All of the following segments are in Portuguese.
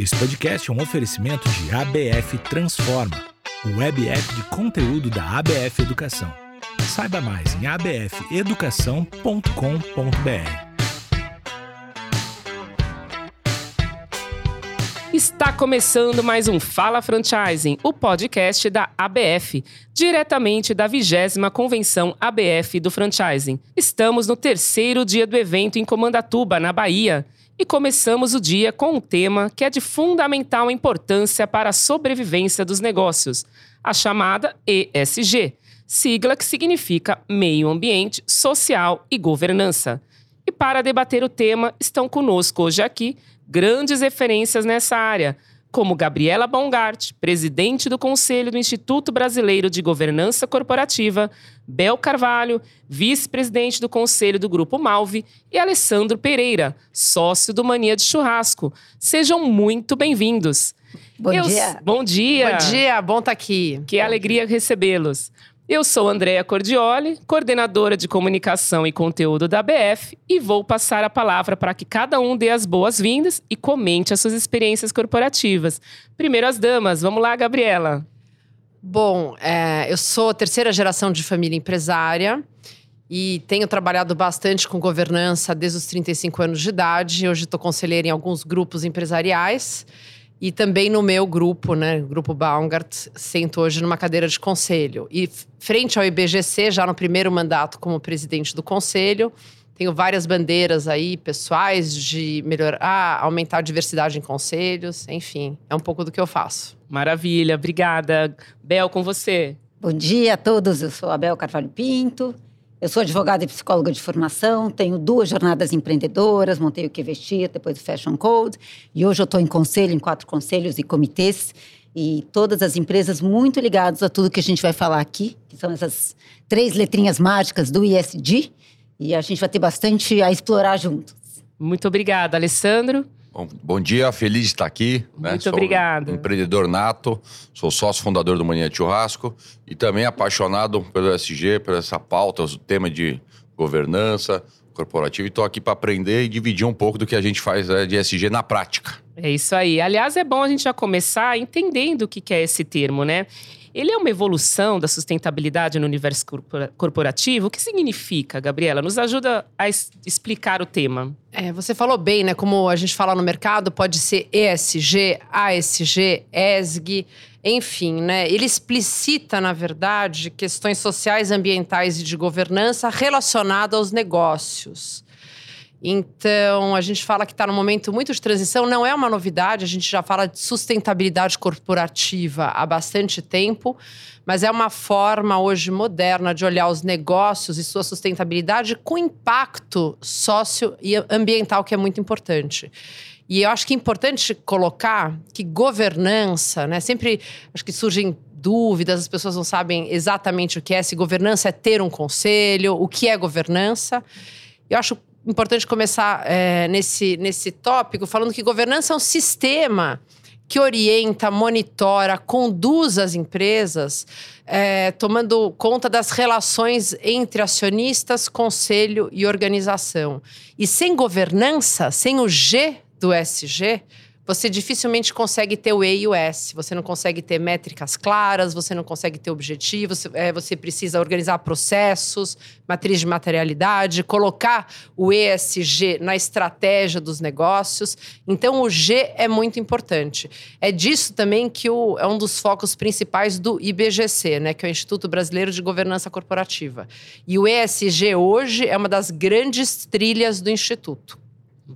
Esse podcast é um oferecimento de ABF Transforma, o web app de conteúdo da ABF Educação. Saiba mais em abfeducação.com.br. Está começando mais um Fala Franchising, o podcast da ABF, diretamente da vigésima convenção ABF do Franchising. Estamos no terceiro dia do evento em Comandatuba, na Bahia. E começamos o dia com um tema que é de fundamental importância para a sobrevivência dos negócios, a chamada ESG, sigla que significa Meio Ambiente, Social e Governança. E para debater o tema, estão conosco hoje aqui grandes referências nessa área, como Gabriela Bongart, presidente do Conselho do Instituto Brasileiro de Governança Corporativa, Bel Carvalho, vice-presidente do Conselho do Grupo Malve, e Alessandro Pereira, sócio do Mania de Churrasco. Sejam muito bem-vindos. Bom Eu- dia. Bom dia. Bom dia, bom estar aqui. Que alegria recebê-los. Eu sou Andréa Cordioli, coordenadora de comunicação e conteúdo da BF, e vou passar a palavra para que cada um dê as boas-vindas e comente as suas experiências corporativas. Primeiro as damas, vamos lá, Gabriela. Bom, é, eu sou terceira geração de família empresária e tenho trabalhado bastante com governança desde os 35 anos de idade. Hoje estou conselheira em alguns grupos empresariais e também no meu grupo, né, Grupo Baumgart, sento hoje numa cadeira de conselho. E frente ao IBGC, já no primeiro mandato como presidente do conselho, tenho várias bandeiras aí pessoais de melhorar, aumentar a diversidade em conselhos, enfim, é um pouco do que eu faço. Maravilha, obrigada. Bel, com você. Bom dia a todos. Eu sou Abel Carvalho Pinto. Eu sou advogada e psicóloga de formação. Tenho duas jornadas empreendedoras. Montei o que vestir, depois o Fashion Code. E hoje eu estou em conselho, em quatro conselhos e comitês. E todas as empresas muito ligadas a tudo que a gente vai falar aqui, que são essas três letrinhas mágicas do ISD. E a gente vai ter bastante a explorar juntos. Muito obrigada, Alessandro. Bom, bom dia, feliz de estar aqui. né? Muito Sou obrigado. um empreendedor nato, sou sócio fundador do Mania Churrasco e também apaixonado pelo SG, por essa pauta, o tema de governança corporativa. E estou aqui para aprender e dividir um pouco do que a gente faz né, de SG na prática. É isso aí. Aliás, é bom a gente já começar entendendo o que é esse termo, né? Ele é uma evolução da sustentabilidade no universo corpora- corporativo. O que significa, Gabriela? Nos ajuda a explicar o tema. É, você falou bem, né? Como a gente fala no mercado, pode ser ESG, ASG, ESG, enfim, né? Ele explicita, na verdade, questões sociais, ambientais e de governança relacionadas aos negócios. Então, a gente fala que está num momento muito de transição, não é uma novidade, a gente já fala de sustentabilidade corporativa há bastante tempo, mas é uma forma hoje moderna de olhar os negócios e sua sustentabilidade com impacto sócio e ambiental, que é muito importante. E eu acho que é importante colocar que governança, né? Sempre acho que surgem dúvidas, as pessoas não sabem exatamente o que é. Se governança é ter um conselho, o que é governança. Eu acho importante começar é, nesse, nesse tópico falando que governança é um sistema que orienta, monitora, conduz as empresas, é, tomando conta das relações entre acionistas, conselho e organização. E sem governança, sem o G do SG, você dificilmente consegue ter o E e o S. Você não consegue ter métricas claras, você não consegue ter objetivos, você, é, você precisa organizar processos, matriz de materialidade, colocar o ESG na estratégia dos negócios. Então, o G é muito importante. É disso também que o, é um dos focos principais do IBGC, né, que é o Instituto Brasileiro de Governança Corporativa. E o ESG hoje é uma das grandes trilhas do Instituto.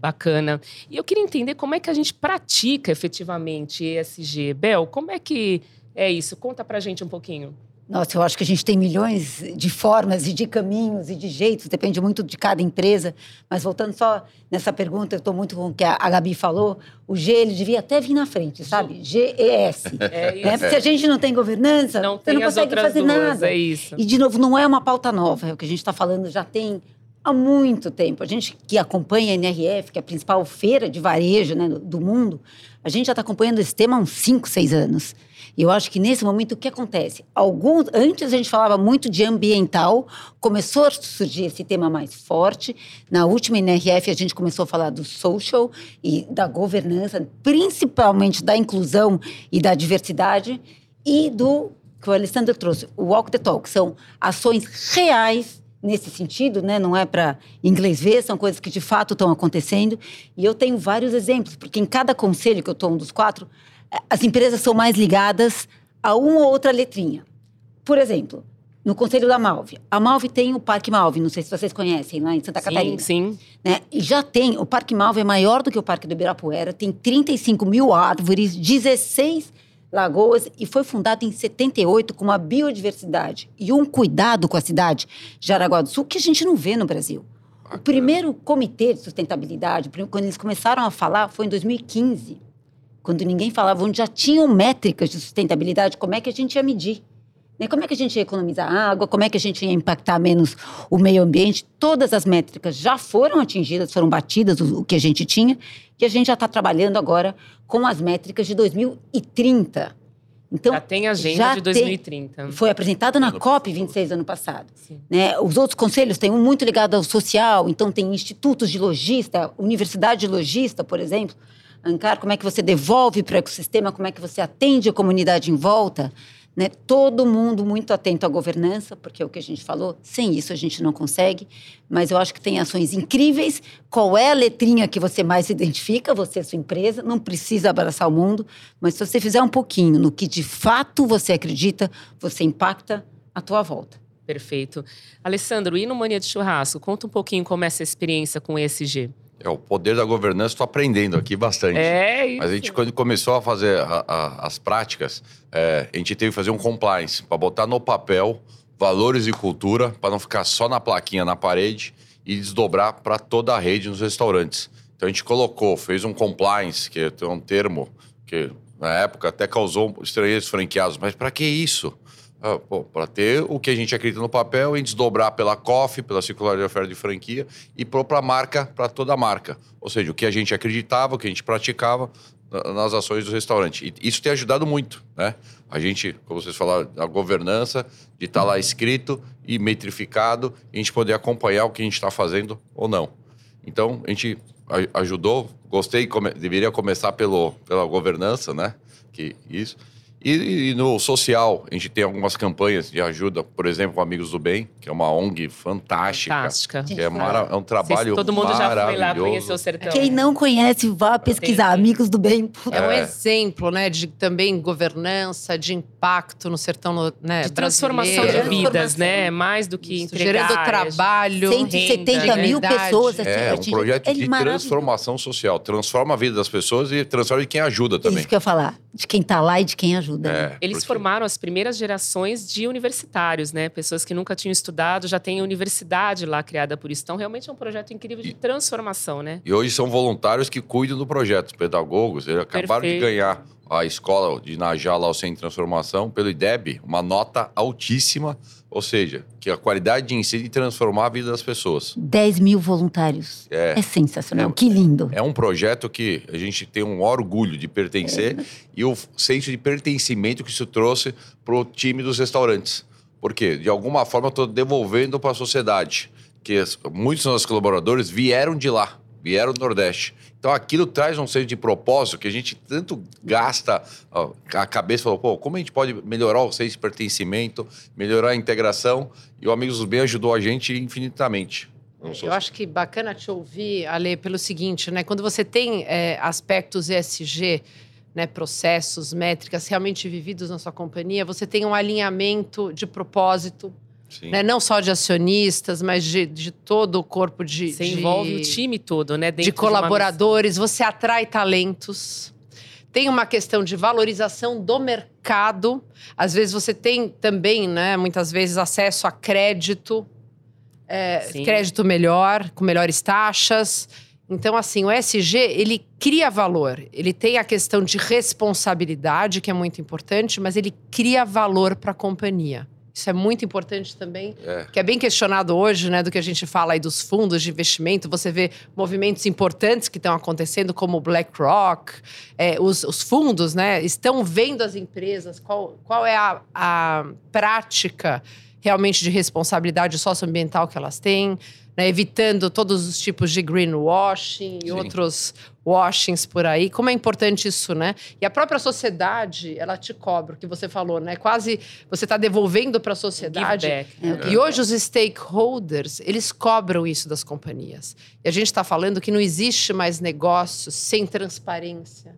Bacana. E eu queria entender como é que a gente pratica efetivamente ESG. Bel, como é que é isso? Conta pra gente um pouquinho. Nossa, eu acho que a gente tem milhões de formas e de caminhos e de jeitos, depende muito de cada empresa. Mas voltando só nessa pergunta, eu estou muito com o que a Gabi falou, o G ele devia até vir na frente, sabe? GES. É isso. né? Porque se a gente não tem governança, Não você tem não consegue fazer duas, nada. é isso. E, de novo, não é uma pauta nova, é o que a gente está falando já tem há muito tempo. A gente que acompanha a NRF, que é a principal feira de varejo né, do mundo, a gente já está acompanhando esse tema há uns 5, 6 anos. E eu acho que nesse momento o que acontece? Alguns, antes a gente falava muito de ambiental, começou a surgir esse tema mais forte. Na última NRF a gente começou a falar do social e da governança, principalmente da inclusão e da diversidade e do que o Alessandro trouxe, o walk the talk, são ações reais nesse sentido, né? Não é para inglês ver, são coisas que de fato estão acontecendo. E eu tenho vários exemplos, porque em cada conselho que eu estou um dos quatro, as empresas são mais ligadas a uma ou outra letrinha. Por exemplo, no Conselho da Malve. A Malve tem o Parque Malve, não sei se vocês conhecem, lá em Santa sim, Catarina. Sim, Né? E já tem, o Parque Malve é maior do que o Parque do Ibirapuera, tem 35 mil árvores, 16 lagoas e foi fundado em 78 com uma biodiversidade e um cuidado com a cidade de Jaraguá do Sul que a gente não vê no Brasil. O primeiro comitê de sustentabilidade, quando eles começaram a falar, foi em 2015 quando ninguém falava, onde já tinham métricas de sustentabilidade, como é que a gente ia medir. Né? Como é que a gente ia economizar água, como é que a gente ia impactar menos o meio ambiente. Todas as métricas já foram atingidas, foram batidas, o, o que a gente tinha, e a gente já está trabalhando agora com as métricas de 2030. Então, já tem agenda já de tem- 2030. foi apresentado na COP 26 ano passado. Né? Os outros conselhos têm um muito ligado ao social, então tem institutos de logista, universidade de logista, por exemplo. Ancar, como é que você devolve para o ecossistema, como é que você atende a comunidade em volta. Né? Todo mundo muito atento à governança, porque é o que a gente falou, sem isso a gente não consegue. Mas eu acho que tem ações incríveis. Qual é a letrinha que você mais identifica, você e sua empresa? Não precisa abraçar o mundo, mas se você fizer um pouquinho no que de fato você acredita, você impacta a tua volta. Perfeito. Alessandro, e no Mania de Churrasco? Conta um pouquinho como é essa experiência com o ESG. É o poder da governança, estou aprendendo aqui bastante. É isso. Mas a gente, quando começou a fazer a- a- as práticas, é, a gente teve que fazer um compliance para botar no papel valores e cultura, para não ficar só na plaquinha na parede e desdobrar para toda a rede nos restaurantes. Então a gente colocou, fez um compliance, que é um termo que na época até causou estranheiros franqueados. Mas para que isso? Ah, para ter o que a gente acredita no papel e desdobrar pela COF, pela circular de oferta de franquia e para a marca, para toda a marca. Ou seja, o que a gente acreditava, o que a gente praticava na- nas ações do restaurante. E isso tem ajudado muito, né? A gente, como vocês falaram, a governança, de estar lá escrito e metrificado, e a gente poder acompanhar o que a gente está fazendo ou não. Então, a gente ajudou, gostei, come- deveria começar pelo, pela governança, né? Que isso. E, e no social, a gente tem algumas campanhas de ajuda, por exemplo, com Amigos do Bem, que é uma ONG fantástica. Fantástica. Que é, mara- é um trabalho Vocês- todo mundo já foi lá conhecer o sertão. Quem não conhece, vá pesquisar. Entendi. Amigos do Bem. É um É. exemplo, né, de também governança, de impacto no sertão né, De transformação de vidas, né? Mais do que Isso, entregar. gerando trabalho, 170 mil renda, pessoas. Assim, É, um projeto de maravilhoso. transformação social. Transforma a vida das pessoas e transforma de quem ajuda também. Isso que eu ia falar. De quem tá lá e de quem ajuda. Né? É, Eles porque- formaram as primeiras gerações de universitários, né? Pessoas que nunca tinham estudado, já tem universidade lá criada por isso. Então, realmente é um projeto incrível de transformação, né? E hoje são voluntários que cuidam do projeto, os pedagogos. Eles acabaram Perfeito. de ganhar a escola de Najá, lá o Centro de Transformação, pelo IDEB, uma nota altíssima. Ou seja, que a qualidade de ensino e transformar a vida das pessoas. 10 mil voluntários. É. É, sensacional. É. Que lindo. É um projeto que a gente tem um orgulho de pertencer e o senso de pertencimento que isso trouxe para o time dos restaurantes. Porque, de alguma forma, eu estou devolvendo para a sociedade. Que muitos dos nossos colaboradores vieram de lá, vieram do Nordeste. Então, aquilo traz um senso de propósito que a gente tanto gasta a cabeça. Falou, pô, como a gente pode melhorar o senso de pertencimento, melhorar a integração? E o Amigos do Bem ajudou a gente infinitamente. Eu acho que bacana te ouvir, Ale, pelo seguinte, né? Quando você tem é, aspectos ESG, né, processos, métricas realmente vividos na sua companhia, você tem um alinhamento de propósito. Né? Não só de acionistas, mas de, de todo o corpo de, Você de- envolve o time todo, né? Dentro de uma colaboradores, você atrai talentos. Tem uma questão de valorização do mercado. Às vezes você tem também, né, muitas vezes, acesso a crédito, é, crédito melhor, com melhores taxas. Então, assim, o SG, ele cria valor. Ele tem a questão de responsabilidade, que é muito importante, mas ele cria valor para a companhia. Isso é muito importante também, É. que é bem questionado hoje, né, do que a gente fala aí dos fundos de investimento. Você vê movimentos importantes que estão acontecendo, como o BlackRock, é, os, os fundos, né, estão vendo as empresas, qual, qual é a, a prática realmente de responsabilidade socioambiental que elas têm, né, evitando todos os tipos de greenwashing e Sim. outros washings por aí. Como é importante isso, né? E a própria sociedade, ela te cobra, o que você falou, né? Quase você está devolvendo para a sociedade. Back. É, E hoje os stakeholders, eles cobram isso das companhias. E a gente está falando que não existe mais negócio sem transparência,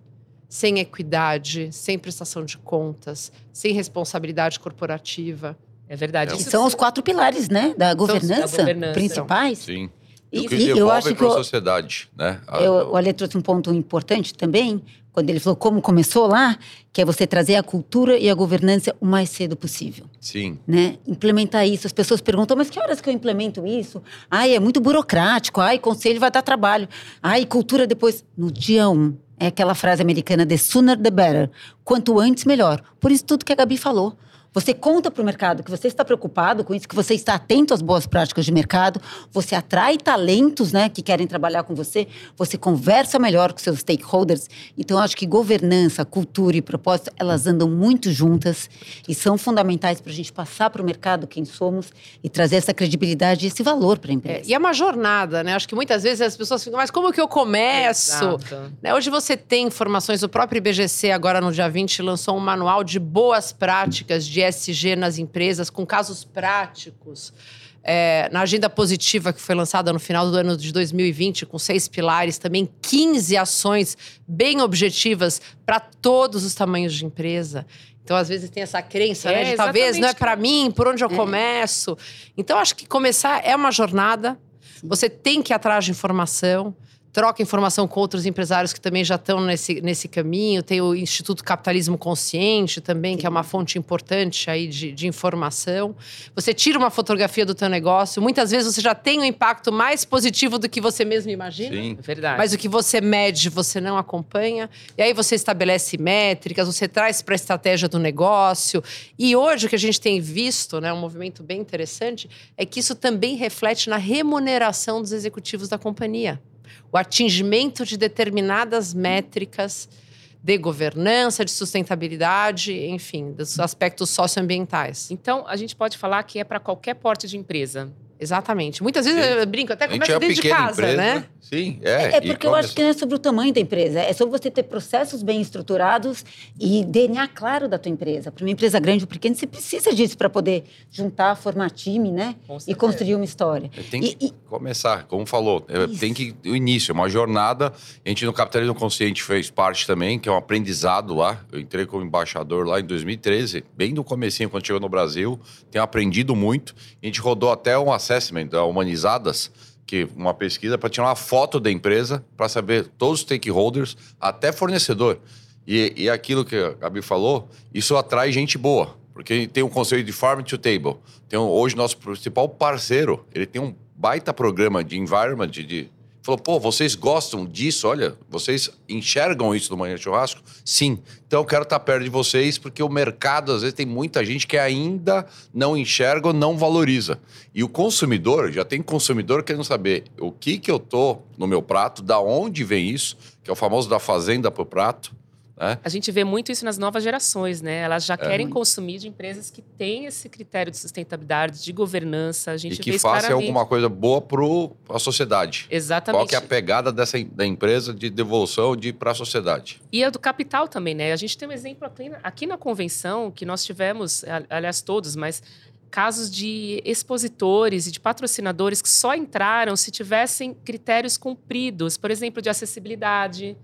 sem equidade, sem prestação de contas, sem responsabilidade corporativa. É verdade. Que Isso são os quatro pilares, né, da governança, governança. principais. Sim. E- E, o que e eu acho que eu- sociedade, né? A- Eu, o Ale trouxe um ponto importante também, quando ele falou como começou lá, que é você trazer a cultura e a governança o mais cedo possível. Sim. Né? Implementar isso. As pessoas perguntam, mas que horas que eu implemento isso? Ai, é muito burocrático. Ai, conselho vai dar trabalho. Ai, cultura depois. No dia um. É aquela frase americana, the sooner the better. Quanto antes, melhor. Por isso tudo que a Gabi falou. Você conta para o mercado que você está preocupado com isso, que você está atento às boas práticas de mercado, você atrai talentos né, que querem trabalhar com você, você conversa melhor com seus stakeholders. Então, eu acho que governança, cultura e propósito, elas andam muito juntas e são fundamentais para a gente passar para o mercado quem somos e trazer essa credibilidade e esse valor para a É, empresa. e é uma jornada, né? Acho que muitas vezes as pessoas ficam, mas como que eu começo? Né, Hoje você tem informações, o próprio IBGC, agora no dia 20, lançou um manual de boas práticas de ESG nas empresas, com casos práticos. É, na agenda positiva que foi lançada no final do ano de 2020, com seis pilares, também 15 ações bem objetivas para todos os tamanhos de empresa. Então, às vezes, tem essa crença, É, né? De talvez não é para mim, por onde eu começo. Então, acho que começar é uma jornada. Você tem que ir atrás de informação. Troca informação com outros empresários que também já estão nesse, nesse caminho. Tem o Instituto Capitalismo Consciente também, que é uma fonte importante aí de, de informação. Você tira uma fotografia do teu negócio. Muitas vezes você já tem um impacto mais positivo do que você mesmo imagina. Sim. É verdade. Mas o que você mede, você não acompanha. E aí você estabelece métricas, você traz para a estratégia do negócio. E hoje o que a gente tem visto, né, um movimento bem interessante, é que isso também reflete na remuneração dos executivos da companhia. O atingimento de determinadas métricas de governança, de sustentabilidade, enfim, dos aspectos socioambientais. Então, a gente pode falar que é para qualquer porte de empresa. Exatamente. Muitas vezes Sim. eu brinco, até começa é dentro de casa, empresa, né? Sim, é. É e porque eu acho que não é sobre o tamanho da empresa, é sobre você ter processos bem estruturados e DNA claro da tua empresa. Para uma empresa grande ou pequena, você precisa disso para poder juntar, formar time, né? E construir uma história. Tem que e- começar, como falou. é, Isso. Tem que o início, é uma jornada. A gente no Capitalismo Consciente fez parte também, que é um aprendizado lá. Eu entrei como embaixador lá em 2013, bem no comecinho, quando chegou no Brasil. Tenho aprendido muito. A gente rodou até um assessment da Humanizadas, que uma pesquisa para tirar uma foto da empresa, para saber todos os stakeholders, até fornecedor. E, e aquilo que a Gabi falou, isso atrai gente boa. Porque tem um conselho de Farm to Table. Tem um- hoje nosso principal parceiro, ele tem um baita programa de environment, de- falou, pô, vocês gostam disso? Olha, vocês enxergam isso no Manhã Churrasco? Sim. Então eu quero estar perto de vocês, porque o mercado, às vezes, tem muita gente que ainda não enxerga ou não valoriza. E o consumidor, já tem consumidor querendo saber o que que eu tô no meu prato, da onde vem isso, que é o famoso da fazenda pro prato, né? A gente vê muito isso nas novas gerações, né? Elas já querem Muito. consumir de empresas que têm esse critério de sustentabilidade, de governança. A gente E que isso faça claramente. alguma coisa boa para a sociedade. Exatamente. Qual que é a pegada dessa, da empresa de devolução de para a sociedade? E a do capital também, né? A gente tem um exemplo aqui na, convenção que nós tivemos, aliás, todos, mas casos de expositores e de patrocinadores que só entraram se tivessem critérios cumpridos, por exemplo, de acessibilidade,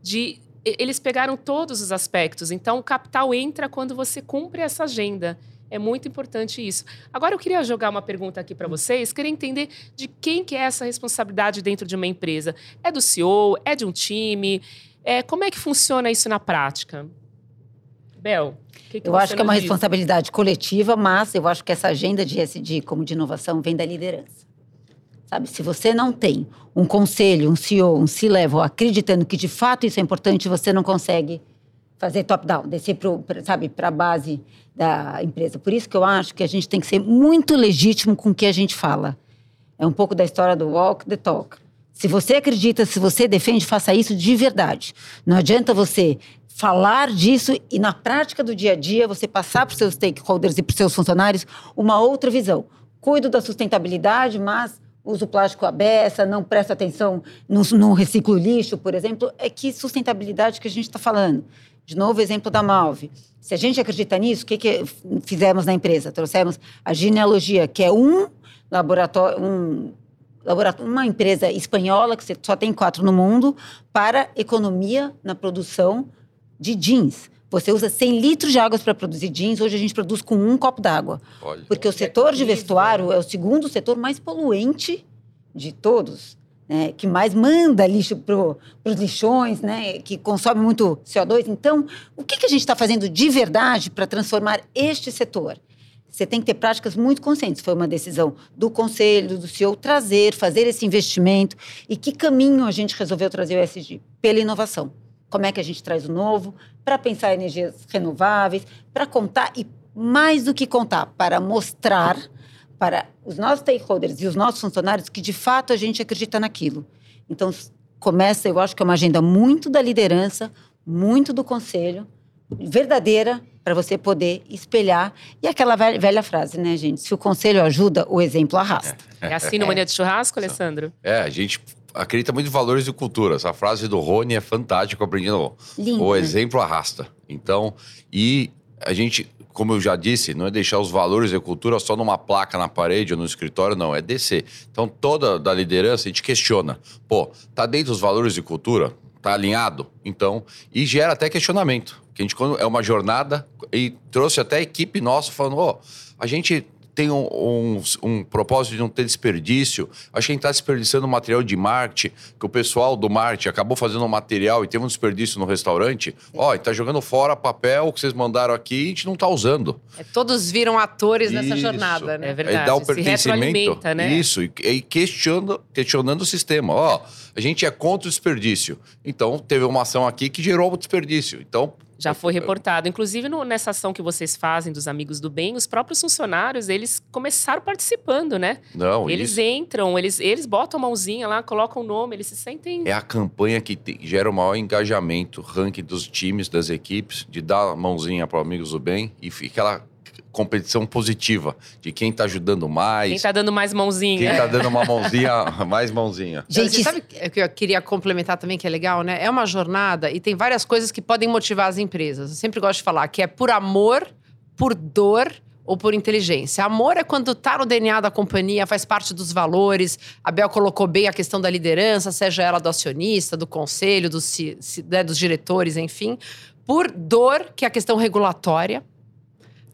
de eles pegaram todos os aspectos. Então, o capital entra quando você cumpre essa agenda. É muito importante isso. Agora, eu queria jogar uma pergunta aqui para vocês. Queria entender de quem que é essa responsabilidade dentro de uma empresa. É do CEO? É de um time? É, como é que funciona isso na prática? Bel, o que que Eu acho que é uma diz? responsabilidade coletiva, mas eu acho que essa agenda de SD como de inovação vem da liderança. Sabe, se você não tem um conselho, um CEO, um C-level acreditando que de fato isso é importante, você não consegue fazer top-down, descer pro, pra, sabe, para a base da empresa. Por isso que eu acho que a gente tem que ser muito legítimo com o que a gente fala. É um pouco da história do walk the talk. Se você acredita, se você defende, faça isso de verdade. Não adianta você falar disso e na prática do dia a dia você passar para os seus stakeholders e para os seus funcionários uma outra visão. Cuido da sustentabilidade, mas uso plástico à beça, não presta atenção no, no reciclo lixo, por exemplo. É que sustentabilidade que a gente está falando. De novo, exemplo da Malve. Se a gente acredita nisso, o que, que fizemos na empresa? Trouxemos a genealogia, que é um laboratório, um laboratório, uma empresa espanhola, que só tem quatro no mundo, para economia na produção de jeans. Você usa 100 litros de água para produzir jeans, hoje a gente produz com um copo d'água. Porque o setor de vestuário é o segundo setor mais poluente de todos. Né, que mais manda lixo para os lixões, né, que consome muito CO2. Então, o que, que a gente está fazendo de verdade para transformar este setor? Você tem que ter práticas muito conscientes. Foi uma decisão do conselho, do CEO, trazer, fazer esse investimento. E que caminho a gente resolveu trazer o ESG? Pela inovação. Como é que a gente traz o novo? Para pensar em energias renováveis, para contar e, mais do que contar, para mostrar para os nossos stakeholders e os nossos funcionários que de fato a gente acredita naquilo. Então, começa, eu acho que é uma agenda muito da liderança, muito do conselho, verdadeira, para você poder espelhar. E aquela velha, velha, frase, né, gente? Se o conselho ajuda, o exemplo arrasta. É assim no Mania de Churrasco, Alessandro? É, a gente acredita muito em valores de cultura. Essa frase do Rony é fantástica, aprendi Lindo, O exemplo arrasta. Então, e a gente como eu já disse, não é deixar os valores e a cultura só numa placa na parede ou no escritório, não, é descer. Então, toda da liderança a gente questiona. Pô, tá dentro dos valores de cultura? Tá alinhado? Então, e gera até questionamento. Que a gente, quando é uma jornada, e trouxe até a equipe nossa falando, ó, oh, a gente tem um, um, um, propósito de não ter desperdício. Acho que a gente está desperdiçando material de marketing, que o pessoal do marketing acabou fazendo um material e teve um desperdício no restaurante. Ó, está jogando fora papel que vocês mandaram aqui e a gente não está usando. É, todos viram atores isso. nessa jornada, né? É verdade. Aí dá o pertencimento. Né? Isso, e, e questionando, questionando o sistema. Ó, a gente é contra o desperdício. Então, teve uma ação aqui que gerou o desperdício. Então, já foi reportado. Inclusive, no, nessa ação que vocês fazem dos Amigos do Bem, os próprios funcionários, eles começaram participando, né? Não, Eles isso... entram, eles, eles botam a mãozinha lá, colocam o nome, eles se sentem... É a campanha que te, gera o maior engajamento, ranking dos times, das equipes, de dar a mãozinha para Amigos do Bem e fica competição positiva de quem está ajudando mais. Quem está dando mais mãozinha. Quem está dando uma mãozinha, mais mãozinha. Gente, Você sabe o que eu queria complementar também, que é legal, né? É uma jornada e tem várias coisas que podem motivar as empresas. Eu sempre gosto de falar que é por amor, por dor ou por inteligência. Amor é quando tá no DNA da companhia, faz parte dos valores. A Bel colocou bem a questão da liderança, seja ela do acionista, do conselho, dos, né, dos diretores, enfim. Por dor, que é a questão regulatória.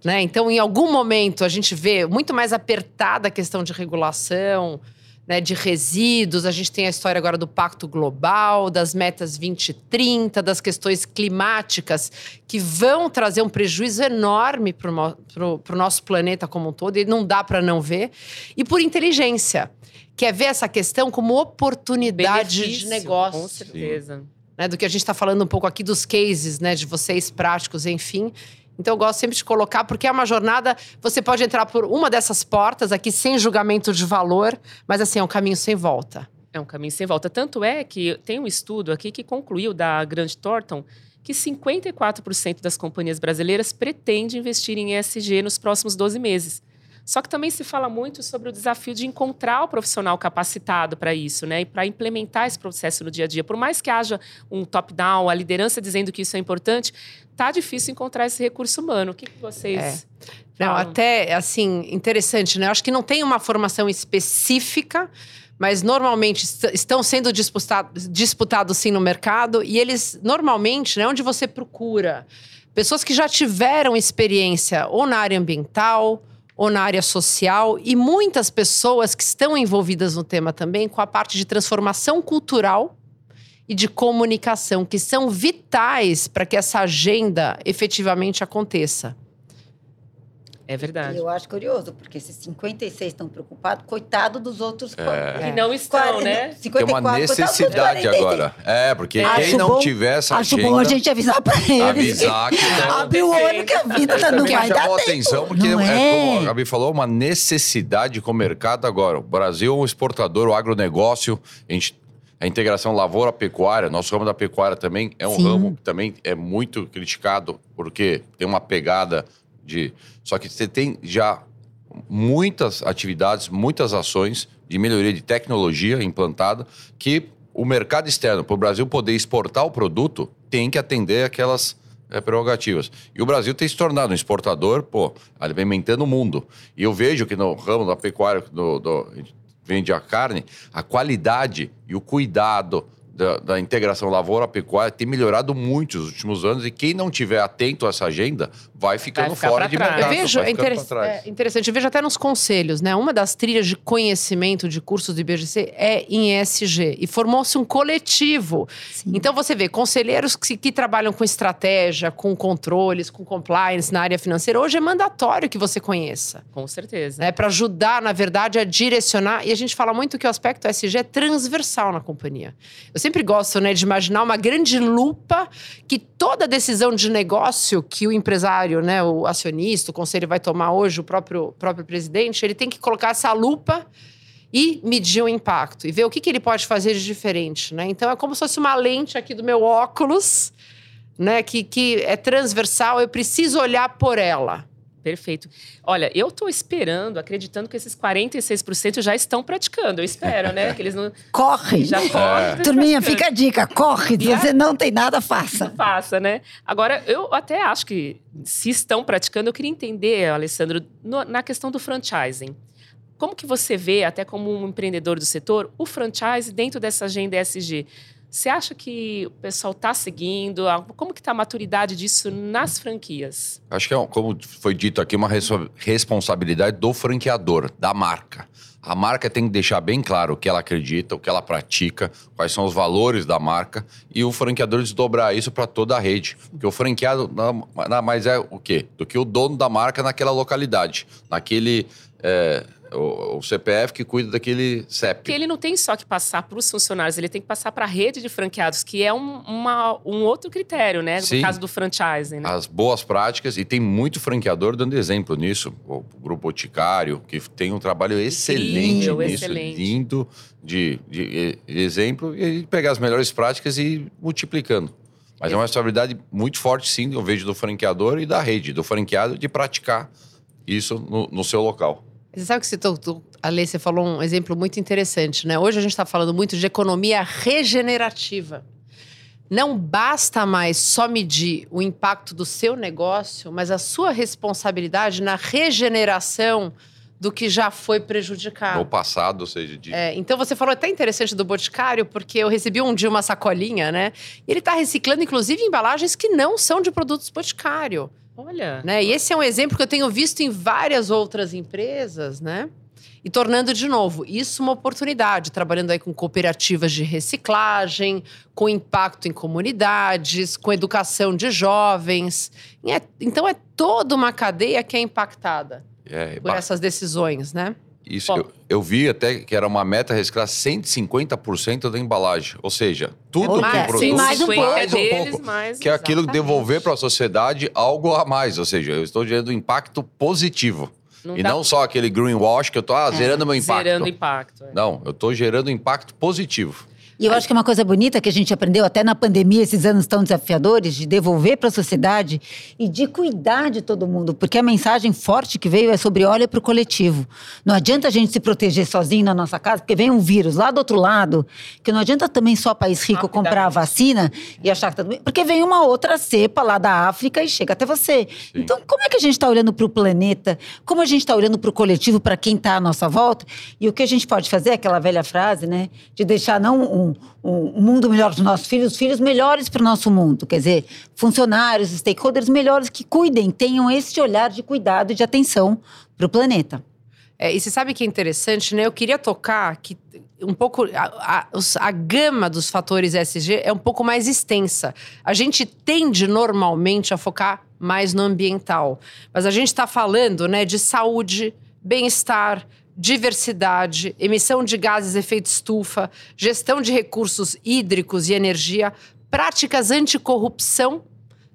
Né? Então, em algum momento, a gente vê muito mais apertada a questão de regulação, né, de resíduos. A gente tem a história agora do Pacto Global, das metas 2030, das questões climáticas, que vão trazer um prejuízo enorme para o nosso planeta como um todo, e não dá para não ver. E por inteligência, que é ver essa questão como oportunidade Benefício, de negócio. Com certeza. Né, do que a gente está falando um pouco aqui dos cases, né, de vocês práticos, enfim. Então eu gosto sempre de colocar, porque é uma jornada. Você pode entrar por uma dessas portas aqui sem julgamento de valor, mas assim, é um caminho sem volta. É um caminho sem volta. Tanto é que tem um estudo aqui que concluiu da Grande Thornton que 54% das companhias brasileiras pretendem investir em ESG nos próximos 12 meses. Só que também se fala muito sobre o desafio de encontrar o profissional capacitado para isso, né? E para implementar esse processo no dia a dia. Por mais que haja um top-down, a liderança dizendo que isso é importante, tá difícil encontrar esse recurso humano. O que, que vocês. É. Não, até assim, interessante, né? Eu acho que não tem uma formação específica mas normalmente estão sendo disputados, disputados sim no mercado e eles normalmente, né, onde você procura pessoas que já tiveram experiência ou na área ambiental ou na área social e muitas pessoas que estão envolvidas no tema também com a parte de transformação cultural e de comunicação, que são vitais para que essa agenda efetivamente aconteça. É verdade. Eu acho curioso, porque esses 56 estão preocupados, coitado dos outros. Que não estão, 40, né? 54, Tem uma necessidade 46. agora. É, porque Acho quem não bom- tiver essa Acho agenda... bom a gente avisar pra eles. Avisar que não. Abrir o olho que a vida tá- não Porque vai dar a tempo. atenção, porque não é, como a é. Gabi falou, uma necessidade com o mercado agora. O Brasil é um exportador, o agronegócio, a, gente, a integração lavoura-pecuária, nosso ramo da pecuária também é um Sim. ramo que também é muito criticado, porque tem uma pegada de... Só que você tem já muitas atividades, muitas ações de melhoria de tecnologia implantada que o mercado externo, para o Brasil poder exportar o produto, tem que atender aquelas eh, prerrogativas. E o Brasil tem se tornado um exportador, pô, alimentando o mundo. E eu vejo que no ramo da pecuária, do, do, vende a carne, a qualidade e o cuidado da, da integração lavoura-pecuária tem melhorado muito nos últimos anos e quem não tiver atento a essa agenda vai ficando ficar fora de trás. mercado. Eu vejo, vai é, trás. é interessante, eu vejo até nos conselhos, né? Uma das trilhas de conhecimento de cursos do IBGC é em ESG. E formou-se um coletivo. Sim. Então você vê, conselheiros que, que trabalham com estratégia, com controles, com compliance na área financeira, hoje é mandatório que você conheça. Com certeza. Né, para ajudar, na verdade, a direcionar. E a gente fala muito que o aspecto ESG é transversal na companhia. Eu sempre gosto né, de imaginar uma grande lupa que toda decisão de negócio que o empresário, né, o acionista, o conselho vai tomar hoje, o próprio, próprio presidente, ele tem que colocar essa lupa e medir o impacto e ver o que, que ele pode fazer de diferente. Né? Então é como se fosse uma lente aqui do meu óculos, né, que, que é transversal, eu preciso olhar por ela. Perfeito. Olha, eu tô esperando, acreditando que esses 46% já estão praticando. Eu espero, né? Que eles não Corre. já podem. Turminha, fica a dica, corre. Se E você não tem nada, faça. faça, né? Agora, eu até acho que se estão praticando, eu queria entender, Alessandro, no- na questão do franchising. Como que você vê, até como um empreendedor do setor, o franchise dentro dessa agenda ESG? Você acha que o pessoal está seguindo? Como que está a maturidade disso nas franquias? Acho que é, como foi dito aqui, uma responsabilidade do franqueador, da marca. A marca tem que deixar bem claro o que ela acredita, o que ela pratica, quais são os valores da marca e o franqueador desdobrar isso para toda a rede. Porque o franqueado na- nada mais é o quê? Do que o dono da marca naquela localidade, naquele é, o, o CPF que cuida daquele CEP. Porque ele não tem só que passar para os funcionários, ele tem que passar para a rede de franqueados, que é um, uma- um outro critério, né? Sim. No caso do franchising, né? as boas práticas e tem muito franqueador dando exemplo nisso. O Grupo Boticário, que tem um trabalho excelente Incrível, nisso, excelente. lindo de, de, de exemplo, e pegar as melhores práticas e ir multiplicando. Mas é uma responsabilidade muito forte, sim, eu vejo do franqueador e da rede, do franqueado, de praticar isso no, no seu local. Você sabe que você, Ale, você falou um exemplo muito interessante, né? Hoje a gente está falando muito de economia regenerativa. Não basta mais só medir o impacto do seu negócio, mas a sua responsabilidade na regeneração do que já foi prejudicado. No passado, ou seja, de... É, então você falou até interessante do Boticário, porque eu recebi um dia uma sacolinha, né? E ele está reciclando, inclusive, embalagens que não são de produtos Boticário. Olha. Né? E esse é um exemplo que eu tenho visto em várias outras empresas, né? E tornando de novo isso uma oportunidade, trabalhando aí com cooperativas de reciclagem, com impacto em comunidades, com educação de jovens. É- então é toda uma cadeia que é impactada É, por essas decisões, né? Isso, eu, eu vi até que era uma meta reciclar 150% da embalagem. Ou seja, tudo Opa, que sim, o produto mais um 50 pouco. é deles, pouco. mais que é aquilo que exatamente. devolver para a sociedade algo a mais. Ou seja, eu estou gerando impacto positivo. Não e dá- não só aquele greenwash que eu estou ah, zerando meu impacto. Zerando impacto. é. Não, eu estou gerando impacto positivo. E eu acho que é uma coisa bonita que a gente aprendeu até na pandemia, esses anos tão desafiadores, de devolver para a sociedade e de cuidar de todo mundo. Porque a mensagem forte que veio é sobre olha para o coletivo. Não adianta a gente se proteger sozinho na nossa casa, porque vem um vírus lá do outro lado, que não adianta também só país rico comprar a vacina e achar que tá tudo bem, porque vem uma outra cepa lá da África e chega até você. Então, como é que a gente está olhando para o planeta? Como a gente está olhando para o coletivo, para quem está à nossa volta? E o que a gente pode fazer, aquela velha frase, né? De deixar não um, um mundo melhor para os nossos filhos, filhos melhores para o nosso mundo. Quer dizer, funcionários, stakeholders melhores que cuidem, tenham esse olhar de cuidado e de atenção para o planeta. É, e você sabe que é interessante, né? Eu queria tocar que um pouco. A, a, a gama dos fatores ESG é um pouco mais extensa. A gente tende normalmente a focar mais no ambiental. Mas a gente está falando né, de saúde, bem-estar, diversidade, emissão de gases de efeito estufa, gestão de recursos hídricos e energia, práticas anticorrupção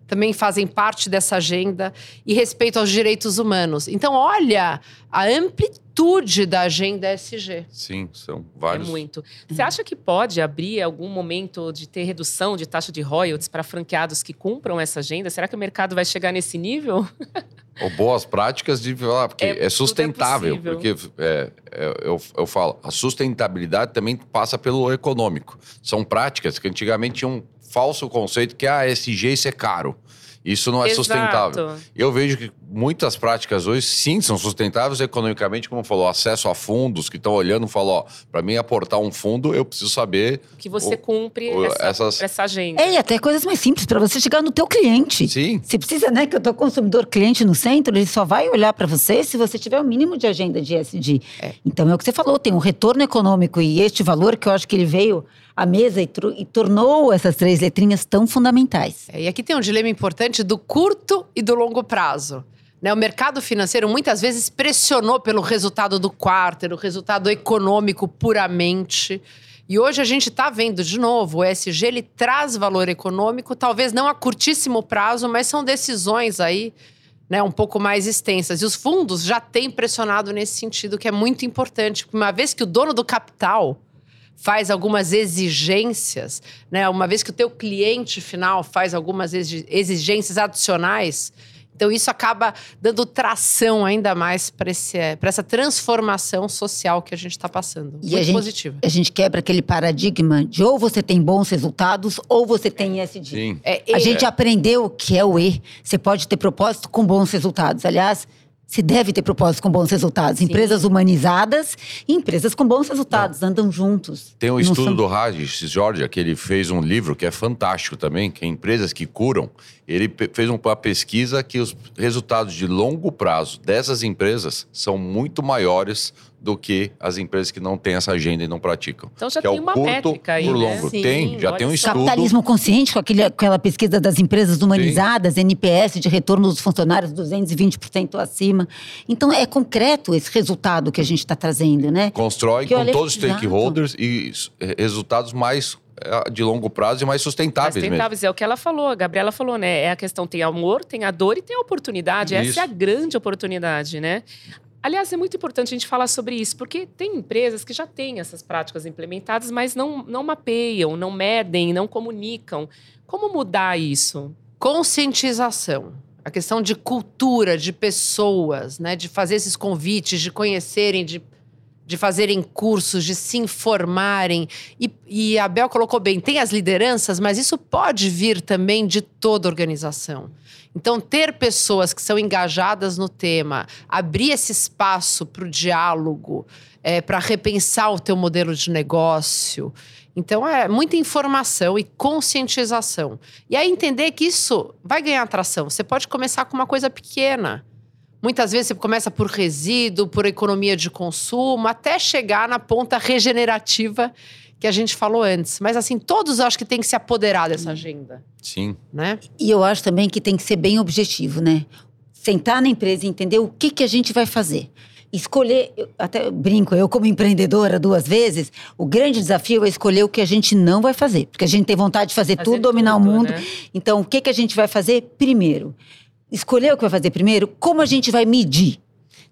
também fazem parte dessa agenda e respeito aos direitos humanos. Então, olha a amplitude da agenda SG. Sim, são É vários. muito. Você acha que pode abrir algum momento de ter redução de taxa de royalties para franqueados que cumpram essa agenda? Será que o mercado vai chegar nesse nível? Ou boas práticas de falar, porque É, é, é sustentável. possível. porque é, é, eu, eu falo, a sustentabilidade também passa pelo econômico. São práticas que antigamente tinham um falso conceito que a ESG isso é caro. Isso não é sustentável. Exato. Eu vejo que muitas práticas hoje sim são sustentáveis economicamente, como falou, acesso a fundos que estão olhando, falou, ó, para mim aportar um fundo, eu preciso saber Que você O- cumpre o- essa, essas- essa agenda. É, e até coisas mais simples para você chegar no teu cliente. Sim. Você precisa, né, que o teu consumidor cliente no centro, ele só vai olhar para você se você tiver o mínimo de agenda de ESG. Então é o que você falou, tem um retorno econômico e este valor que eu acho que ele veio à mesa e, e tornou essas três letrinhas tão fundamentais. É, e aqui tem um dilema importante do curto e do longo prazo. Né, o mercado financeiro muitas vezes pressionou pelo resultado do quarto, o resultado econômico puramente. E hoje a gente está vendo de novo, o ESG ele traz valor econômico, talvez não a curtíssimo prazo, mas são decisões aí né, um pouco mais extensas. E os fundos já têm pressionado nesse sentido, que é muito importante. Uma vez que o dono do capital faz algumas exigências, né, uma vez que o teu cliente final faz algumas exi- exigências adicionais, então isso acaba dando tração ainda mais para essa transformação social que a gente está passando. E muito a gente- positiva. A gente quebra aquele paradigma de ou você tem bons resultados ou você tem ESG. Sim. É, A gente aprendeu o que é o E. Você pode ter propósito com bons resultados. Aliás, se deve ter propósito com bons resultados. Empresas humanizadas e empresas com bons resultados andam juntos. Tem um estudo são- do Regis Georgia, que ele fez um livro que é fantástico também, que é Empresas que Curam. Ele fez uma pesquisa que os resultados de longo prazo dessas empresas são muito maiores do que as empresas que não têm essa agenda e não praticam. Então já que é tem o uma curto métrica aí, por né? longo. Sim, tem, já tem um estudo. Capitalismo consciente, com aquele, aquela pesquisa das empresas humanizadas, NPS de retorno dos funcionários 220% acima. Então, é concreto esse resultado que a gente está trazendo, né? Constrói Que com olha- todos os Exato. stakeholders e eh, resultados mais eh, de longo prazo e mais sustentáveis, mesmo. Sustentáveis, é o que ela falou, a Gabriela falou, né? É a questão, tem amor, tem a dor e tem a oportunidade. Isso. Essa é a grande oportunidade, né? Aliás, é muito importante a gente falar sobre isso, porque tem empresas que já têm essas práticas implementadas, mas não, não mapeiam, não medem, não comunicam. Como mudar isso? conscientização. A questão de cultura, de pessoas, né? De fazer esses convites, de conhecerem, de, de fazerem cursos, de se informarem. E, e a Bel colocou bem, tem as lideranças, mas isso pode vir também de toda organização. Então, ter pessoas que são engajadas no tema, abrir esse espaço para o diálogo, para repensar o teu modelo de negócio. Então, é muita informação e conscientização. E aí, entender que isso vai ganhar atração. Você pode começar com uma coisa pequena. Muitas vezes você começa por resíduo, por economia de consumo, até chegar na ponta regenerativa que a gente falou antes. Mas, assim, todos acho que tem que se apoderar dessa agenda, Sim. né? E eu acho também que tem que ser bem objetivo, né? Sentar na empresa e entender o que, que a gente vai fazer. Escolher, eu até brinco, eu como empreendedora duas vezes, o grande desafio é escolher o que a gente não vai fazer. Porque a gente tem vontade de fazer, Fazer tudo, dominar tudo, o mundo. né? Então, o que, que a gente vai fazer primeiro? Escolher o que vai fazer primeiro, como a gente vai medir.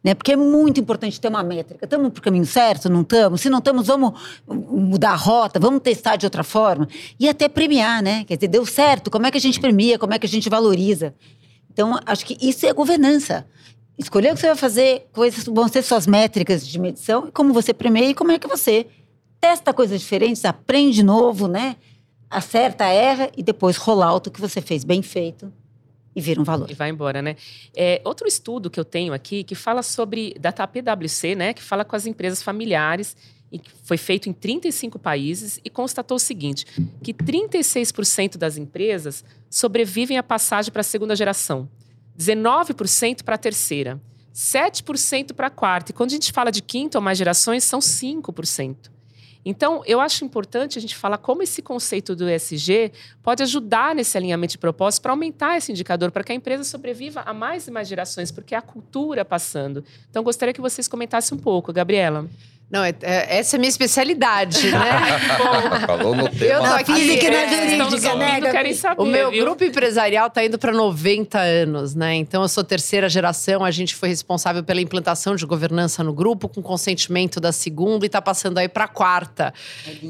Né? Porque é muito importante ter uma métrica. Estamos pro caminho certo? Não estamos? Se não estamos, vamos mudar a rota, vamos testar de outra forma. E até premiar, né? Quer dizer, deu certo, como é que a gente premia, como é que a gente valoriza? Então, acho que isso é governança. Escolher o que você vai fazer, quais vão ser suas métricas de medição, como você premia e como é que você testa coisas diferentes, aprende novo, né? Acerta, erra e depois rola alto o que você fez bem feito e vira um valor. E vai embora, né? É, outro estudo que eu tenho aqui que fala sobre da PwC, né? Que fala com as empresas familiares e foi feito em 35 países e constatou o seguinte: que 36% das empresas sobrevivem à passagem para a segunda geração, 19% para a terceira, 7% para a quarta. E quando a gente fala de quinta ou mais gerações, são 5%. Então, eu acho importante a gente falar como esse conceito do ESG pode ajudar nesse alinhamento de propósito para aumentar esse indicador, para que a empresa sobreviva a mais e mais gerações, porque é a cultura passando. Então, gostaria que vocês comentassem um pouco, Gabriela. Não, é, é, essa é a minha especialidade, né? Falou no tema. Eu tô aqui, física na é, jurídica, né, querem saber, O meu viu? grupo empresarial está indo para 90 anos, né? Então eu sou terceira geração, a gente foi responsável pela implantação de governança no grupo, com consentimento da segunda e está passando aí para a quarta.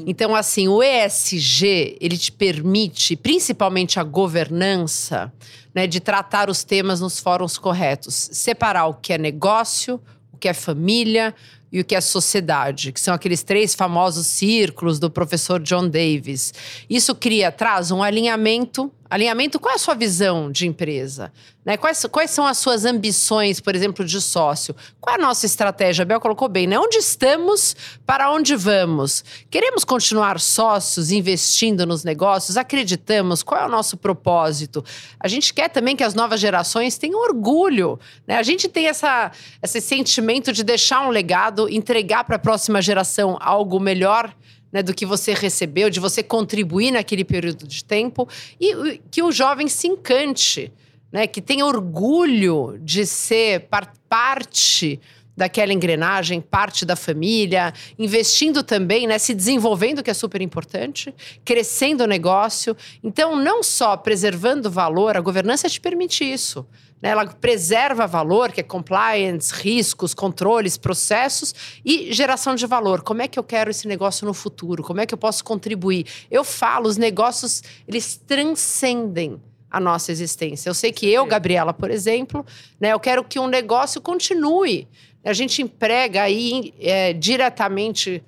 Então, assim, o ESG, ele te permite, principalmente a governança, né, de tratar os temas nos fóruns corretos. Separar o que é negócio, o que é família e o que é sociedade, que são aqueles três famosos círculos do professor John Davis. Isso cria, traz um alinhamento. Alinhamento, qual é a sua visão de empresa? Né? Quais, quais são as suas ambições, por exemplo, de sócio? Qual é a nossa estratégia? A Bel colocou bem, né? Onde estamos, para onde vamos? Queremos continuar sócios, investindo nos negócios? Acreditamos? Qual é o nosso propósito? A gente quer também que as novas gerações tenham orgulho. Né? A gente tem essa, esse sentimento de deixar um legado, entregar para a próxima geração algo melhor né, do que você recebeu, de você contribuir naquele período de tempo e que o jovem se encante, né, que tenha orgulho de ser par- parte daquela engrenagem, parte da família, investindo também, né, se desenvolvendo, que é super importante, crescendo o negócio. Então, não só preservando valor, a governança te permite isso. Né? Ela preserva valor, que é compliance, riscos, controles, processos e geração de valor. Como é que eu quero esse negócio no futuro? Como é que eu posso contribuir? Eu falo, os negócios, eles transcendem a nossa existência. Eu sei que eu, Gabriela, por exemplo, né, eu quero que um negócio continue. A gente emprega aí é, diretamente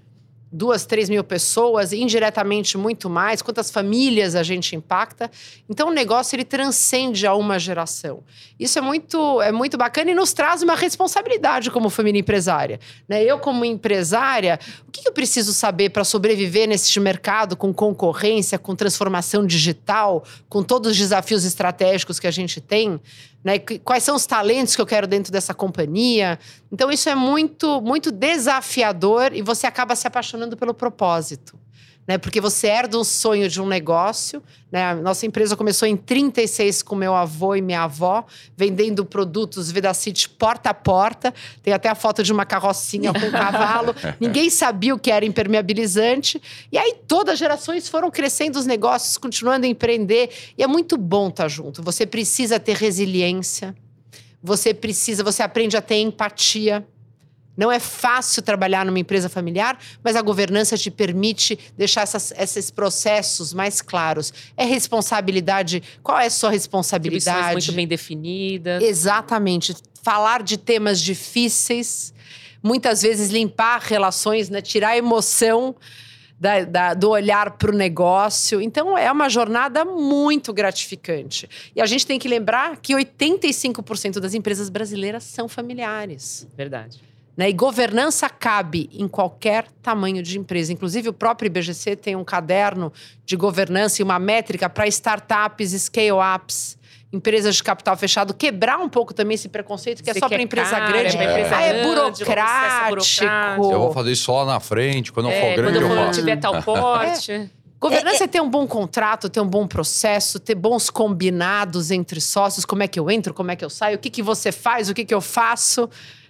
duas, três mil pessoas, indiretamente muito mais, quantas famílias a gente impacta. Então o negócio ele transcende a uma geração. Isso é muito, é muito bacana e nos traz uma responsabilidade como família empresária. Né? Eu, como empresária, o que eu preciso saber para sobreviver nesse mercado com concorrência, com transformação digital, com todos os desafios estratégicos que a gente tem? Né? Quais são os talentos que eu quero dentro dessa companhia? Então, isso é muito, muito desafiador e você acaba se apaixonando pelo propósito. Né? Porque você herda um sonho de um negócio. Né? A nossa empresa começou em 36 com meu avô e minha avó, vendendo produtos Vedacity porta a porta. Tem até a foto de uma carrocinha com um cavalo. Ninguém sabia o que era impermeabilizante. E aí todas as gerações foram crescendo os negócios, continuando a empreender. E é muito bom estar junto. Você precisa ter resiliência. Você precisa, você aprende a ter empatia. Não é fácil trabalhar numa empresa familiar, mas a governança te permite deixar essas- esses processos mais claros. É responsabilidade. Qual é a sua responsabilidade? muito bem definidas. Exatamente. Falar de temas difíceis, muitas vezes limpar relações, né? tirar emoção da- da- do olhar para o negócio. Então, é uma jornada muito gratificante. E a gente tem que lembrar que 85% das empresas brasileiras são familiares. Verdade. Né? E governança cabe em qualquer tamanho de empresa. Inclusive, o próprio IBGC tem um caderno de governança e uma métrica para startups, scale-ups, empresas de capital fechado, quebrar um pouco também esse preconceito que é Dizer só que para é empresa caro, grande. é empresa ah, é grande, é burocrático. Eu vou fazer isso só lá na frente, quando eu É, for grande quando eu for- faço. tiver tal porte. Governança é, ter um bom contrato, ter um bom processo, ter bons combinados entre sócios, como é que eu entro, como é que eu saio, o que, que você faz, o que, que eu faço.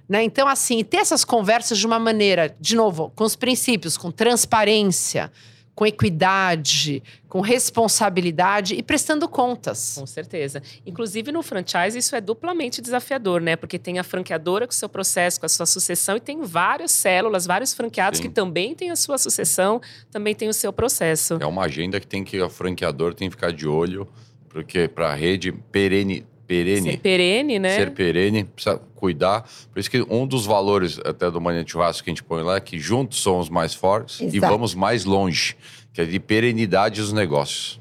Né? Então, assim, ter essas conversas de uma maneira, de novo, com os princípios, com transparência, com equidade, com responsabilidade e prestando contas. Com certeza. Inclusive no franchise isso é duplamente desafiador, né? Porque tem a franqueadora com o seu processo, com a sua sucessão e tem várias células, vários franqueados Sim. que também têm a sua sucessão, também tem o seu processo. É uma agenda que tem que o franqueador tem que ficar de olho, porque para a rede perene, perene, Ser perene, né? ser perene, precisa cuidar. Por isso que um dos valores até do Mania de Churrasco que a gente põe lá é que juntos somos mais fortes e Exato. vamos mais longe, que é de perenidade dos negócios.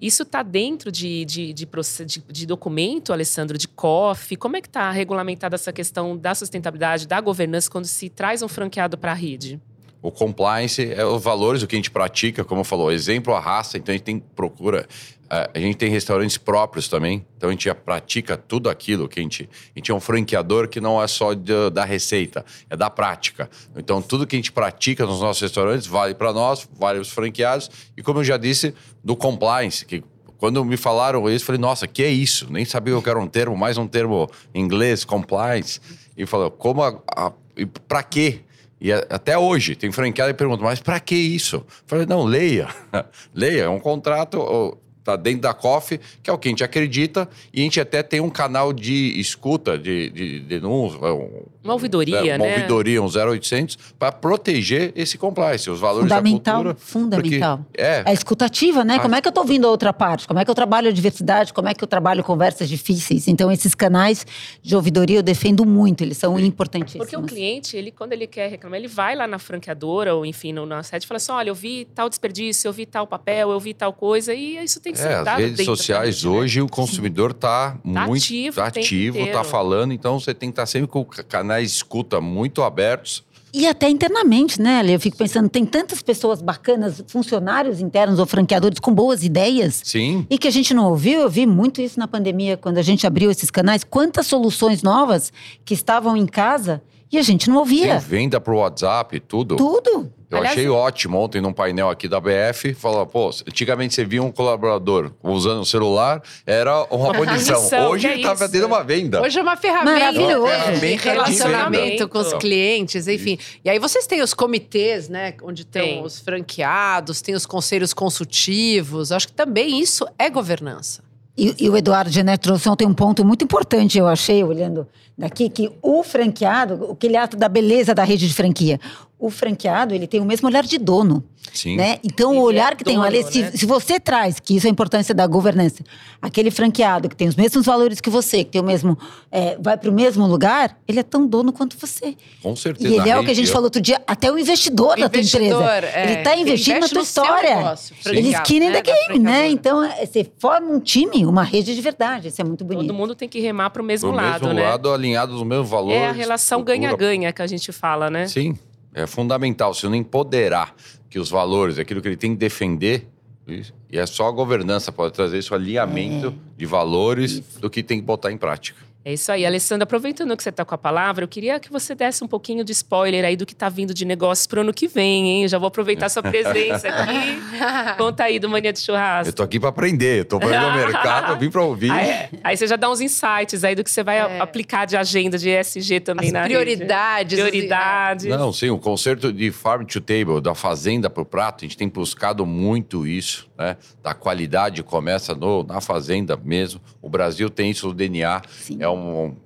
Isso está dentro de, de, de, de- de documento, Alessandro, de COF? Como é que está regulamentada essa questão da sustentabilidade, da governança, quando se traz um franqueado para a rede? O compliance é os valores, o que a gente pratica, como falou, exemplo a raça, então a gente tem procura. eh, A gente tem restaurantes próprios também, então a gente já pratica tudo aquilo que a gente. A gente é um franqueador que não é só de- da receita, é da prática. Então tudo que a gente pratica nos nossos restaurantes vale para nós, vale para os franqueados, e como eu já disse, do compliance, que quando me falaram isso, eu falei, nossa, que é isso? Nem sabia que eu era um termo, mais um termo em inglês, compliance. E falou, como a, a, e pra quê? E até hoje, tem franqueado e pergunta, mas pra que isso? Eu falei, não, leia. leia, é um contrato, tá dentro da COF, que é o que a gente acredita, e a gente até tem um canal de escuta, de, de denúncia, um- Uma ouvidoria, uma né? ouvidoria, um 0800, para proteger esse compliance, os valores Fundamental, da cultura. fundamental. É, É escutativa, né? Ah. Como é que eu tô ouvindo a outra parte? Como é que eu trabalho a diversidade? Como é que eu trabalho conversas difíceis? Então, esses canais de ouvidoria eu defendo muito, eles são importantíssimos. Porque o cliente, ele, quando ele quer reclamar, ele vai lá na franqueadora ou, enfim, no, na sede e fala assim: olha, eu vi tal desperdício, eu vi tal papel, eu vi tal coisa, e isso tem É, as redes sociais né? hoje o consumidor tá, muito ativo tá o tá inteiro. falando, então você tem que estar sempre com ca- canais de escuta muito abertos. E até internamente, né, Ale? Eu fico pensando, tem tantas pessoas bacanas, funcionários internos ou franqueadores com boas ideias. Sim. E que a gente não ouviu, eu vi muito isso na pandemia, quando a gente abriu esses canais. Quantas soluções novas que estavam em casa e a gente não ouvia. Sim, venda pro WhatsApp, tudo. Tudo. Eu Aliás, achei ótimo ontem num painel aqui da BF, falou, pô, antigamente você via um colaborador usando o celular, era uma punição. punição, Hoje é ele tá isso? tendo uma venda. Hoje é uma ferramenta Maravilhoso. de Ferramenta de relacionamento com os clientes, enfim. E aí vocês têm os comitês, né? Onde Tem. estão os franqueados, tem os conselhos consultivos. Acho que também isso é governança. E, e o Eduardo Gené trouxe ontem um ponto muito importante, eu achei, olhando daqui, que o franqueado, o que ele acha da beleza da rede de franquia. O franqueado, ele tem o mesmo olhar de dono. Sim. Né? Então, Ele o olhar é que tem o dono, Ale, se, né? se você traz, que isso é a importância da governança, aquele franqueado que tem os mesmos valores que você, que tem o mesmo, é, vai para o mesmo lugar, ele é tão dono quanto você. Com certeza. E ele é o que a gente falou outro dia, até o investidor, da tua Investidor, empresa. é. Ele está Ele investindo na tua no história. negócio, Ele skin in né, the game, né? Então, é, você forma um time, uma rede de verdade. Isso é muito bonito. Todo mundo tem que remar para o mesmo Do lado, mesmo né? lado, alinhado nos mesmos valores. é a relação ganha-ganha que a gente fala, né? Sim, é fundamental. Se não empoderar que os valores, aquilo que ele tem que defender, isso- e é só a governança pode trazer esse alinhamento de valores do que tem que botar em prática. É isso aí. Alessandra, aproveitando que você está com a palavra, eu queria que você desse um pouquinho de spoiler aí do que está vindo de negócios para o ano que vem, hein? Já vou aproveitar sua presença aqui. Conta aí do Mania de Eu Churrasco. tô aqui para aprender, eu tô para o mercado, eu vim para ouvir. Aí, aí você já dá uns insights aí do que você vai a- aplicar de agenda de ESG também As na rede. prioridades. Prioridades. Não, sim, o conceito de farm to table, da fazenda para o prato, a gente tem buscado muito isso, né? Da qualidade começa no, na fazenda mesmo. O Brasil tem isso no DNA. Sim. É um,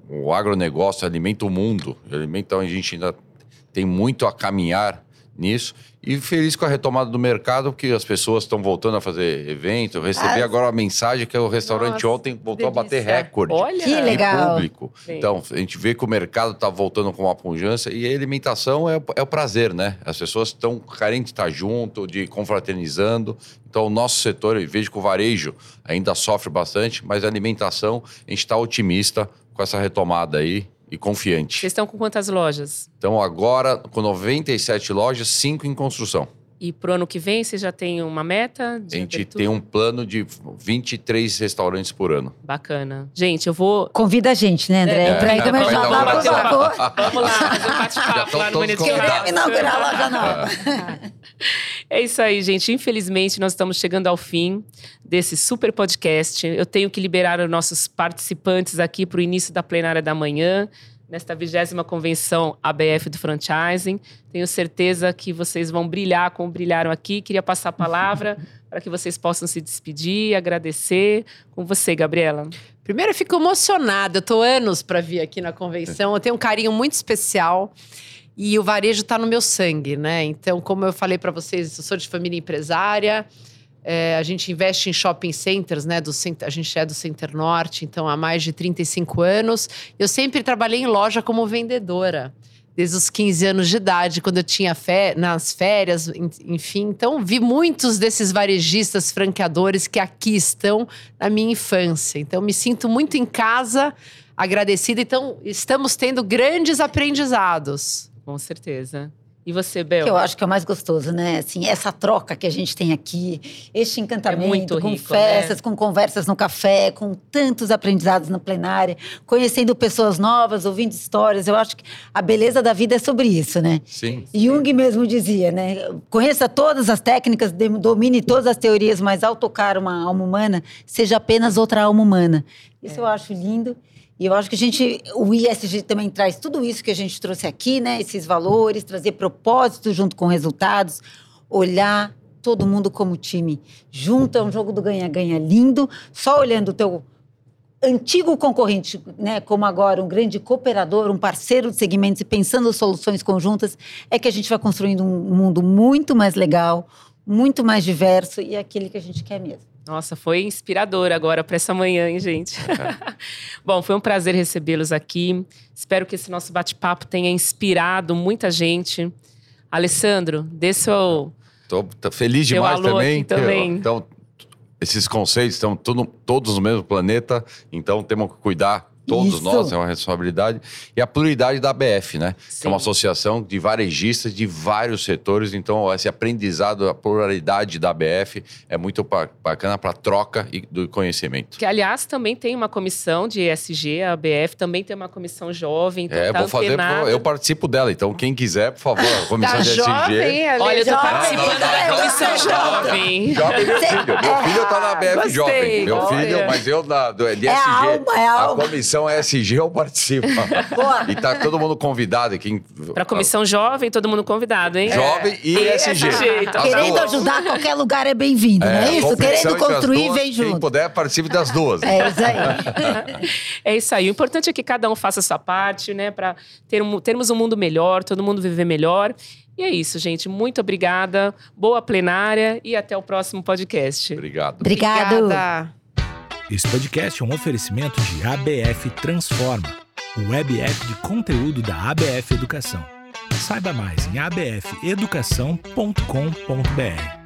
o agronegócio alimenta o mundo. Alimenta, a gente ainda tem muito a caminhar nisso. E feliz com a retomada do mercado, porque as pessoas estão voltando a fazer evento. Eu recebi Ah, agora a mensagem que o restaurante Nossa, ontem voltou a bater recorde Olha, Que legal. público. Sim. Então, a gente vê que o mercado está voltando com uma pujança e a alimentação é, o- é o prazer, né? As pessoas estão carentes de estar junto, de confraternizando. Então, o nosso setor, eu vejo que o varejo ainda sofre bastante, mas a alimentação, a gente está otimista com essa retomada aí e confiante. Vocês estão com quantas lojas? Então, agora, com 97 lojas, 5 em construção. E pro ano que vem, você já tem uma meta? A gente abertura? tem um plano de 23 restaurantes por ano. Bacana. Gente, eu vou. Convida a gente, né, André? É, pra ir é, vai jabá, dar por favor. Vamos lá, fazer um Já bate-papo lá no. Churrasco. Queremos inaugurar a loja nova. É isso aí, gente. Infelizmente, nós estamos chegando ao fim desse super podcast. Eu tenho que liberar os nossos participantes aqui para o início da plenária da manhã, nesta vigésima convenção ABF do Franchising. Tenho certeza que vocês vão brilhar como brilharam aqui. Queria passar a palavra para que vocês possam se despedir, agradecer. Com você, Gabriela. Primeiro, eu fico emocionada. Eu tô anos para vir aqui na convenção. Eu tenho um carinho muito especial. E o varejo está no meu sangue, né? Então, como eu falei para vocês, eu sou de família empresária. É, a gente investe em shopping centers, né? Do, a gente é do Center Norte, então há mais de 35 anos. Eu sempre trabalhei em loja como vendedora, desde os 15 anos de idade, quando eu tinha fé, nas férias, en- enfim. Então, vi muitos desses varejistas, franqueadores que aqui estão na minha infância. Então, me sinto muito em casa, agradecida. Então, estamos tendo grandes aprendizados. Com certeza. E você, Bel? Que eu acho que é o mais gostoso, né? Assim, essa troca que a gente tem aqui, este encantamento, É muito com rico, festas, né? com conversas no café, com tantos aprendizados na plenária, conhecendo pessoas novas, ouvindo histórias. Eu acho que a beleza da vida é sobre isso, né? Sim. Jung mesmo dizia, né? Conheça todas as técnicas, domine todas as teorias, mas ao tocar uma alma humana, seja apenas outra alma humana. Isso eu acho lindo. E eu acho que a gente, o ISG também traz tudo isso que a gente trouxe aqui, né? Esses valores, trazer propósito junto com resultados, olhar todo mundo como time. Junto é um jogo do ganha-ganha lindo. Só olhando o teu antigo concorrente, né, como agora um grande cooperador, um parceiro de segmentos e pensando soluções conjuntas, é que a gente vai construindo um mundo muito mais legal, muito mais diverso e é aquele que a gente quer mesmo. Nossa, foi inspirador agora para essa manhã, hein, gente? Bom, foi um prazer recebê-los aqui. Espero que esse nosso bate-papo tenha inspirado muita gente. Alessandro, dê seu. Tô, tô feliz demais alô também. aqui também. Então, esses conceitos estão tudo, todos no mesmo planeta, então temos que cuidar. Todos Isso. nós, é uma responsabilidade. E a pluralidade da ABF, né? Sim. Que é uma associação de varejistas de vários setores. Então, esse aprendizado, a pluralidade da ABF é muito ba- bacana para troca e- do conhecimento. Que, aliás, também tem uma comissão de ESG, a ABF também tem uma comissão jovem. Então É, tá vou fazer, eu participo dela. Então, quem quiser, por favor, a comissão Tá de jovem, SG. ali, Olha, eu tô jovem. participando da É, comissão é jovem. Jovem meu filho. Meu filho tá na ABF Gostei, jovem. Meu olha. filho, mas eu na, do, de É a SG. alma, é a alma. comissão SG eu participo. Boa. e tá todo mundo convidado aqui. Para a comissão jovem, todo mundo convidado, hein? Jovem e E SG. SG, então. As Querendo duas. ajudar, qualquer lugar é bem-vindo, não é isso? Querendo construir, duas, vem Quem junto. puder, participe das duas. É isso aí. É isso aí. O importante é que cada um faça a sua parte, né? Para ter um- termos um mundo melhor, todo mundo viver melhor. E é isso, gente. Muito obrigada. Boa plenária e até o próximo podcast. Obrigado. Obrigado. Obrigada. Esse podcast é um oferecimento de ABF Transforma, o web app de conteúdo da ABF Educação. Saiba mais em abfeducação.com.br.